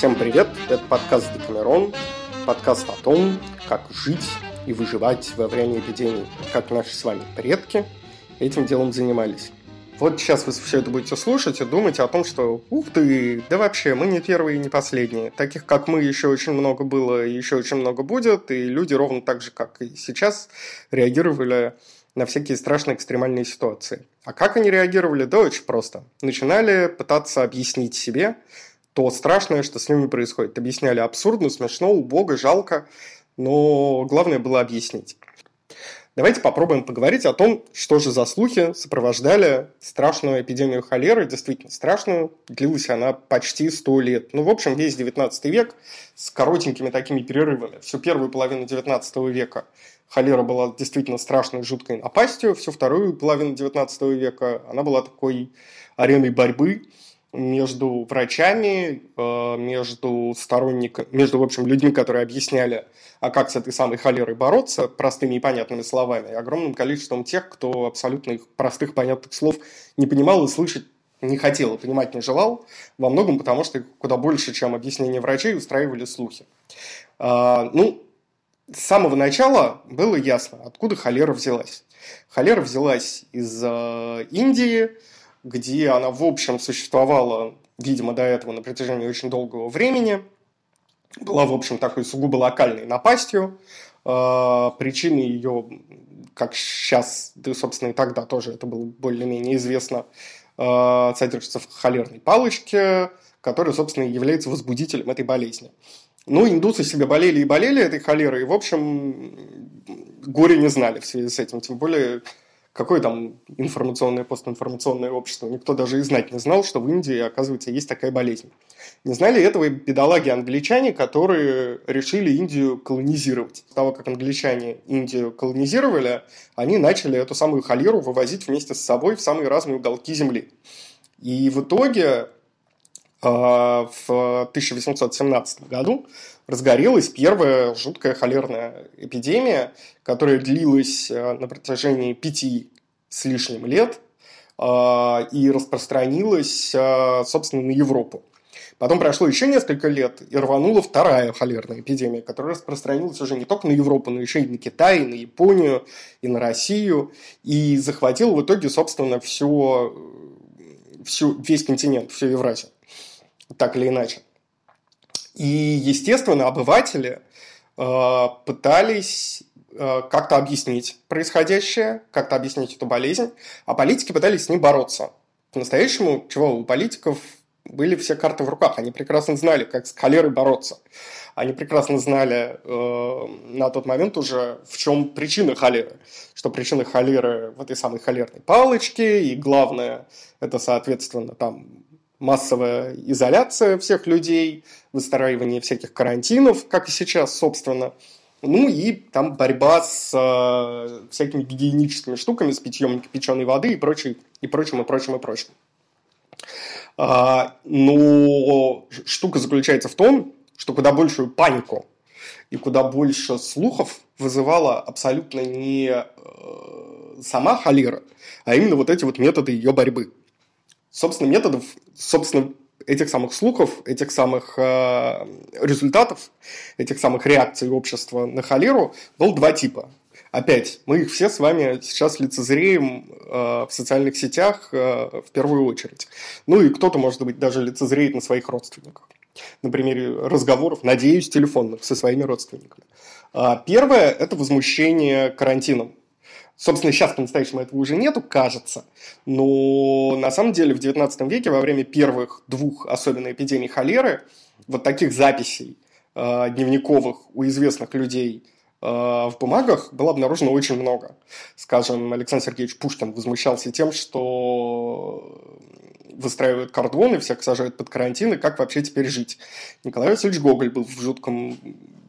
Всем привет, это подкаст Декамерон, подкаст о том, как жить и выживать во время эпидемии, как наши с вами предки этим делом занимались. Вот сейчас вы все это будете слушать и думать о том, что ух ты, да вообще, мы не первые и не последние. Таких, как мы, еще очень много было и еще очень много будет, и люди ровно так же, как и сейчас, реагировали на всякие страшные экстремальные ситуации. А как они реагировали? Да очень просто. Начинали пытаться объяснить себе то страшное, что с ними происходит. Объясняли абсурдно, смешно, убого, жалко, но главное было объяснить. Давайте попробуем поговорить о том, что же за слухи сопровождали страшную эпидемию холеры, действительно страшную. Длилась она почти 100 лет. Ну, в общем, весь 19 век с коротенькими такими перерывами. Всю первую половину 19 века холера была действительно страшной, жуткой напастью. Всю вторую половину 19 века она была такой ареной борьбы между врачами, э, между сторонниками, между, в общем, людьми, которые объясняли, а как с этой самой холерой бороться простыми и понятными словами, и огромным количеством тех, кто абсолютно их простых понятных слов не понимал и слышать не хотел и понимать не желал, во многом потому, что куда больше, чем объяснение врачей, устраивали слухи. А, ну, с самого начала было ясно, откуда холера взялась. Холера взялась из э, Индии, где она, в общем, существовала, видимо, до этого на протяжении очень долгого времени, была, в общем, такой сугубо локальной напастью. А, причины ее, как сейчас, да, собственно, и тогда тоже это было более-менее известно, а, содержится в холерной палочке, которая, собственно, является возбудителем этой болезни. Ну, индусы себе болели и болели этой холерой, и, в общем, горе не знали в связи с этим. Тем более, Какое там информационное, постинформационное общество? Никто даже и знать не знал, что в Индии, оказывается, есть такая болезнь. Не знали этого и бедолаги-англичане, которые решили Индию колонизировать. С того, как англичане Индию колонизировали, они начали эту самую холеру вывозить вместе с собой в самые разные уголки земли. И в итоге в 1817 году разгорелась первая жуткая холерная эпидемия, которая длилась а, на протяжении пяти с лишним лет а, и распространилась, собственно, на Европу. Потом прошло еще несколько лет, и рванула вторая холерная эпидемия, которая распространилась уже не только на Европу, но еще и на Китай, и на Японию, и на Россию, и захватила в итоге, собственно, все, всю, весь континент, всю Евразию так или иначе. И, естественно, обыватели э, пытались э, как-то объяснить происходящее, как-то объяснить эту болезнь, а политики пытались с ней бороться. По-настоящему, чего, у политиков были все карты в руках, они прекрасно знали, как с холерой бороться. Они прекрасно знали э, на тот момент уже, в чем причина холеры. Что причина холеры в этой самой холерной палочке, и главное, это, соответственно, там массовая изоляция всех людей, выстраивание всяких карантинов, как и сейчас, собственно. Ну и там борьба с э, всякими гигиеническими штуками, с питьем кипяченой воды и, прочим, и прочим, и прочим, и прочим. А, но штука заключается в том, что куда большую панику и куда больше слухов вызывала абсолютно не э, сама холера, а именно вот эти вот методы ее борьбы. Собственно, методов, собственно, этих самых слухов, этих самых э, результатов, этих самых реакций общества на холеру был два типа. Опять, мы их все с вами сейчас лицезреем э, в социальных сетях э, в первую очередь. Ну и кто-то, может быть, даже лицезреет на своих родственниках. На примере разговоров, надеюсь, телефонных со своими родственниками. А первое – это возмущение карантином. Собственно, сейчас по-настоящему этого уже нету, кажется. Но на самом деле в 19 веке, во время первых двух, особенно эпидемий холеры, вот таких записей э, дневниковых у известных людей э, в бумагах было обнаружено очень много. Скажем, Александр Сергеевич Пушкин возмущался тем, что выстраивают кордоны, всех сажают под карантин, и как вообще теперь жить. Николай Васильевич Гоголь был в жутком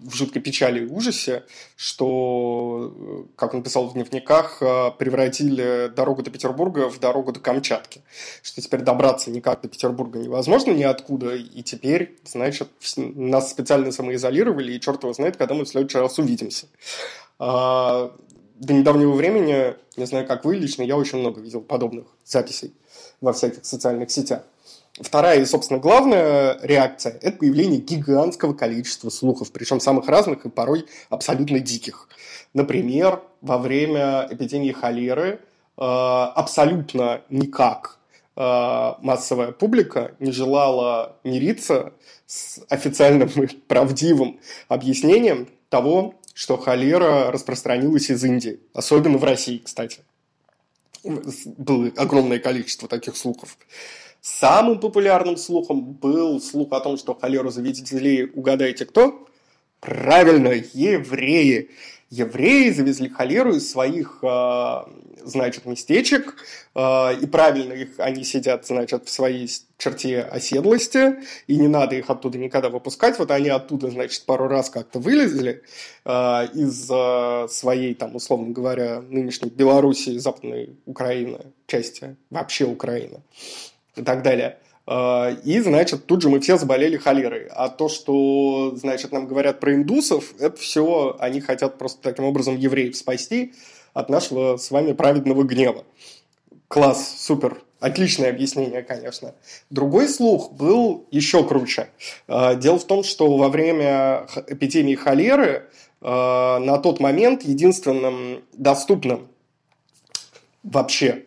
в жуткой печали и ужасе, что, как он писал в дневниках, э, превратили дорогу до Петербурга в дорогу до Камчатки. Что теперь добраться никак до Петербурга невозможно ниоткуда, и теперь, значит, нас специально самоизолировали, и черт его знает, когда мы в следующий раз увидимся. А, до недавнего времени, не знаю, как вы лично, я очень много видел подобных записей во всяких социальных сетях. Вторая и, собственно, главная реакция – это появление гигантского количества слухов, причем самых разных и порой абсолютно диких. Например, во время эпидемии холеры э, абсолютно никак э, массовая публика не желала мириться с официальным и правдивым объяснением того, что холера распространилась из Индии, особенно в России, кстати. Было огромное количество таких слухов. Самым популярным слухом был слух о том, что холеру завезли, угадайте кто? Правильно, евреи. Евреи завезли холеру из своих, а, значит, местечек, а, и правильно их, они сидят, значит, в своей черте оседлости, и не надо их оттуда никогда выпускать. Вот они оттуда, значит, пару раз как-то вылезли а, из своей, там, условно говоря, нынешней Белоруссии, Западной Украины, части вообще Украины и так далее. А, и, значит, тут же мы все заболели холерой. А то, что, значит, нам говорят про индусов, это все они хотят просто таким образом евреев спасти от нашего с вами праведного гнева. Класс, супер, Отличное объяснение, конечно. Другой слух был еще круче. А, дело в том, что во время эпидемии холеры а, на тот момент единственным доступным вообще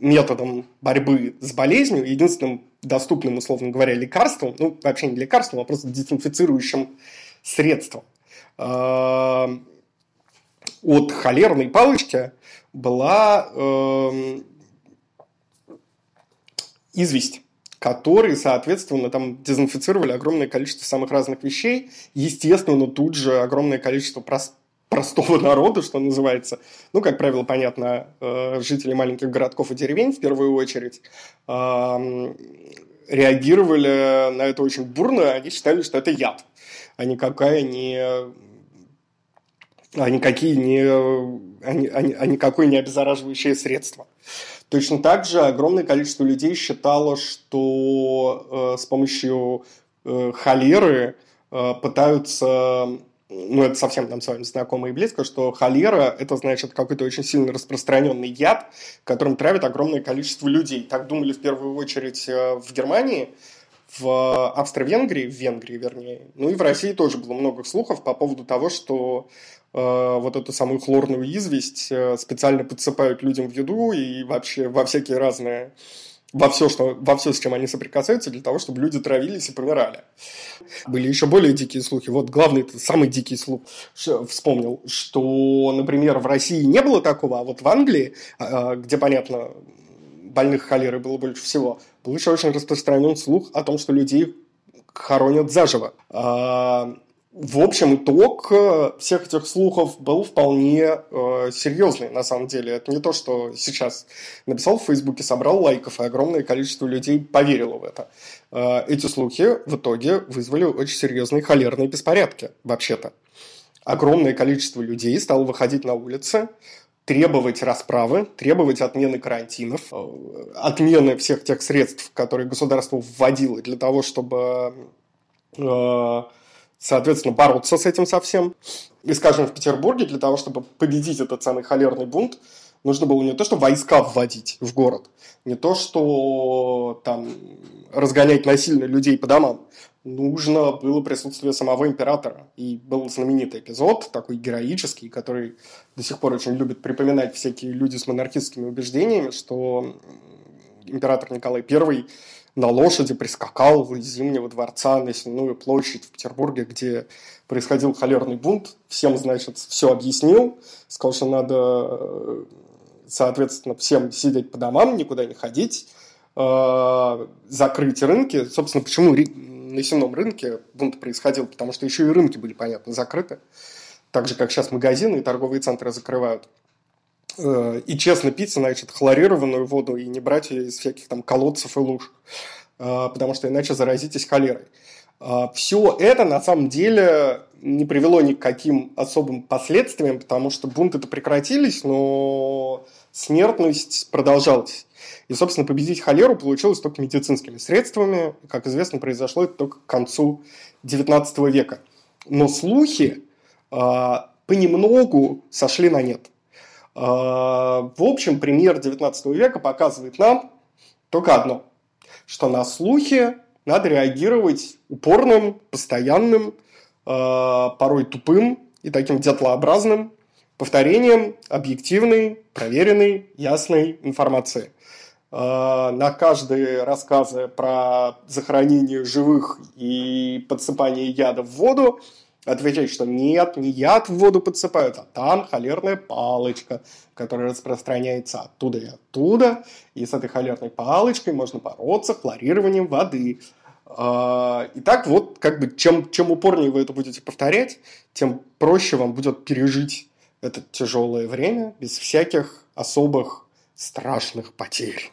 методом борьбы с болезнью, единственным доступным, условно говоря, лекарством, ну, вообще не лекарством, а просто дезинфицирующим средством от холерной палочки была э, известь которые, соответственно, там дезинфицировали огромное количество самых разных вещей. Естественно, тут же огромное количество простого народа, что называется. Ну, как правило, понятно, э, жители маленьких городков и деревень в первую очередь реагировали на это очень бурно. Они считали, что это яд, а никакая не а никакие не, а, а, а никакое не обеззараживающее средство. Точно так же огромное количество людей считало, что э, с помощью э, холеры э, пытаются ну, это совсем нам с вами знакомо и близко, что холера – это, значит, какой-то очень сильно распространенный яд, которым травят огромное количество людей. Так думали в первую очередь э, в Германии, в Австро-Венгрии, в Венгрии, вернее. Ну и в России тоже было много слухов по поводу того, что э, вот эту самую хлорную известь э, специально подсыпают людям в еду и вообще во всякие разные во все, что, во все, с чем они соприкасаются, для того, чтобы люди травились и помирали. Были еще более дикие слухи. Вот главный, самый дикий слух вспомнил, что, например, в России не было такого, а вот в Англии, а, где, понятно, больных холерой было больше всего, еще очень распространен слух о том, что людей хоронят заживо. А, в общем, итог э, всех этих слухов был вполне э, серьезный, на самом деле. Это не то, что сейчас написал в Фейсбуке, собрал лайков, и огромное количество людей поверило в это. Э, эти слухи в итоге вызвали очень серьезные холерные беспорядки, вообще-то. Огромное количество людей стало выходить на улицы, требовать расправы, требовать отмены карантинов, э, отмены всех тех средств, которые государство вводило для того, чтобы... Э, соответственно, бороться с этим совсем. И, скажем, в Петербурге для того, чтобы победить этот самый холерный бунт, нужно было не то, что войска вводить в город, не то, что там разгонять насильно людей по домам. Нужно было присутствие самого императора. И был знаменитый эпизод, такой героический, который до сих пор очень любят припоминать всякие люди с монархистскими убеждениями, что император Николай I на лошади прискакал из Зимнего дворца на Сенную площадь в Петербурге, где происходил холерный бунт. Всем, значит, все объяснил. Сказал, что надо, э, соответственно, всем сидеть по домам, никуда не ходить, э, закрыть рынки. Собственно, почему на сенном рынке бунт происходил? Потому что еще и рынки были, понятно, закрыты. Так же, как сейчас магазины и торговые центры закрывают. Э, и честно пить, значит, хлорированную воду и не брать ее из всяких там колодцев и луж, э, потому что иначе заразитесь холерой. Э, Все это на самом деле не привело ни к каким особым последствиям, потому что бунты-то прекратились, но смертность продолжалась. И, собственно, победить холеру получилось только медицинскими средствами. Как известно, произошло это только к концу XIX века. Но слухи э, понемногу сошли на нет. А, в общем, пример XIX века показывает нам, только одно, что на слухи надо реагировать упорным, постоянным, э, порой тупым и таким дятлообразным повторением объективной, проверенной, ясной информации. Э, на каждые рассказы про захоронение живых и подсыпание яда в воду отвечать, что нет, не яд в воду подсыпают, а там холерная палочка, которая распространяется оттуда и оттуда, и с этой холерной палочкой можно бороться хлорированием воды. А, и так вот, как бы, чем, чем упорнее вы это будете повторять, тем проще вам будет пережить это тяжелое время без всяких особых страшных потерь.